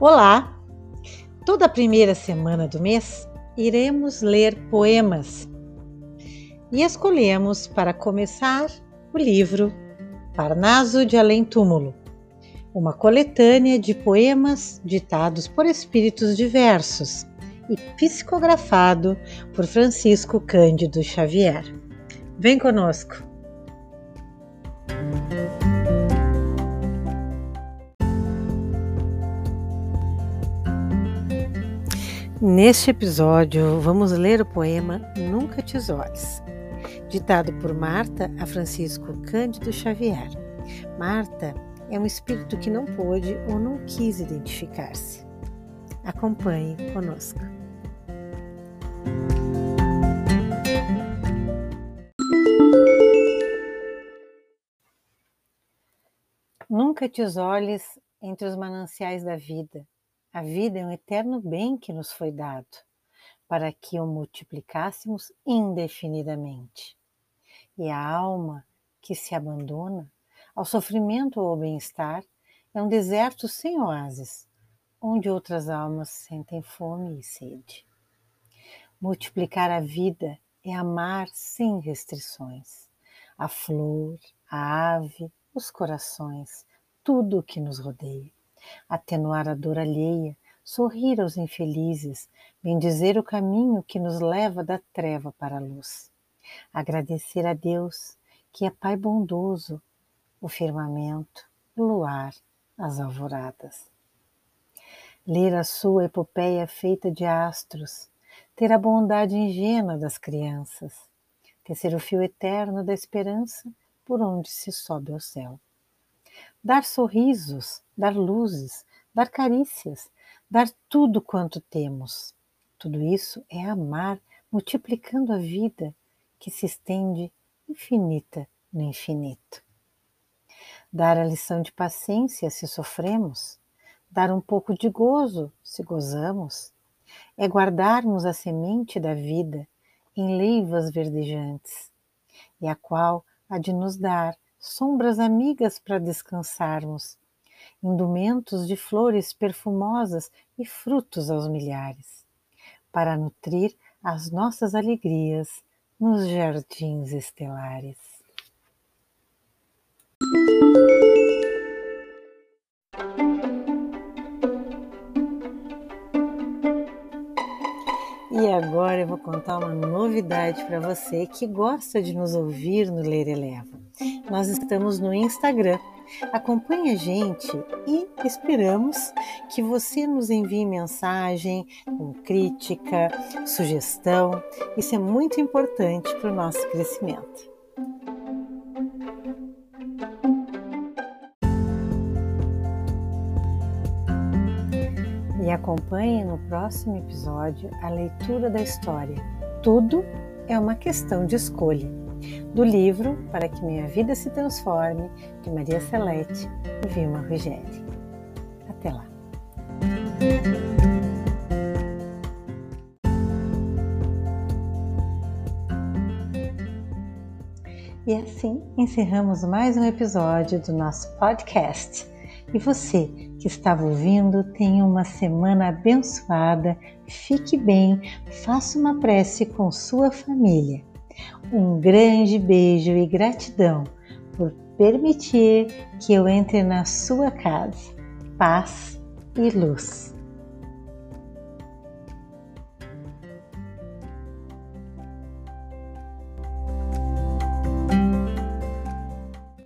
Olá! Toda primeira semana do mês iremos ler poemas e escolhemos para começar o livro Parnaso de Além Túmulo, uma coletânea de poemas ditados por espíritos diversos e psicografado por Francisco Cândido Xavier. Vem conosco! Neste episódio, vamos ler o poema Nunca Te Isoles, ditado por Marta a Francisco Cândido Xavier. Marta é um espírito que não pôde ou não quis identificar-se. Acompanhe conosco. Nunca te isoles entre os mananciais da vida a vida é um eterno bem que nos foi dado, para que o multiplicássemos indefinidamente. E a alma que se abandona ao sofrimento ou ao bem-estar é um deserto sem oásis, onde outras almas sentem fome e sede. Multiplicar a vida é amar sem restrições. A flor, a ave, os corações, tudo o que nos rodeia atenuar a dor alheia, sorrir aos infelizes, bendizer o caminho que nos leva da treva para a luz. Agradecer a Deus, que é Pai bondoso, o firmamento, o luar, as alvoradas. Ler a sua epopeia feita de astros, ter a bondade ingênua das crianças, tecer o fio eterno da esperança por onde se sobe ao céu dar sorrisos, dar luzes, dar carícias, dar tudo quanto temos. Tudo isso é amar, multiplicando a vida que se estende infinita no infinito. Dar a lição de paciência se sofremos, dar um pouco de gozo se gozamos, é guardarmos a semente da vida em leivas verdejantes, e a qual há de nos dar sombras amigas para descansarmos, indumentos de flores perfumosas e frutos aos milhares, para nutrir as nossas alegrias nos jardins estelares. E agora eu vou contar uma novidade para você que gosta de nos ouvir no Ler Eleva. Nós estamos no Instagram. Acompanhe a gente e esperamos que você nos envie mensagem com crítica, sugestão. Isso é muito importante para o nosso crescimento. E acompanhe no próximo episódio a leitura da história. Tudo é uma questão de escolha do livro Para que Minha Vida se Transforme, de Maria Celeste e Vilma Ruggeri. Até lá! E assim encerramos mais um episódio do nosso podcast. E você que estava ouvindo, tenha uma semana abençoada, fique bem, faça uma prece com sua família. Um grande beijo e gratidão por permitir que eu entre na sua casa. Paz e luz.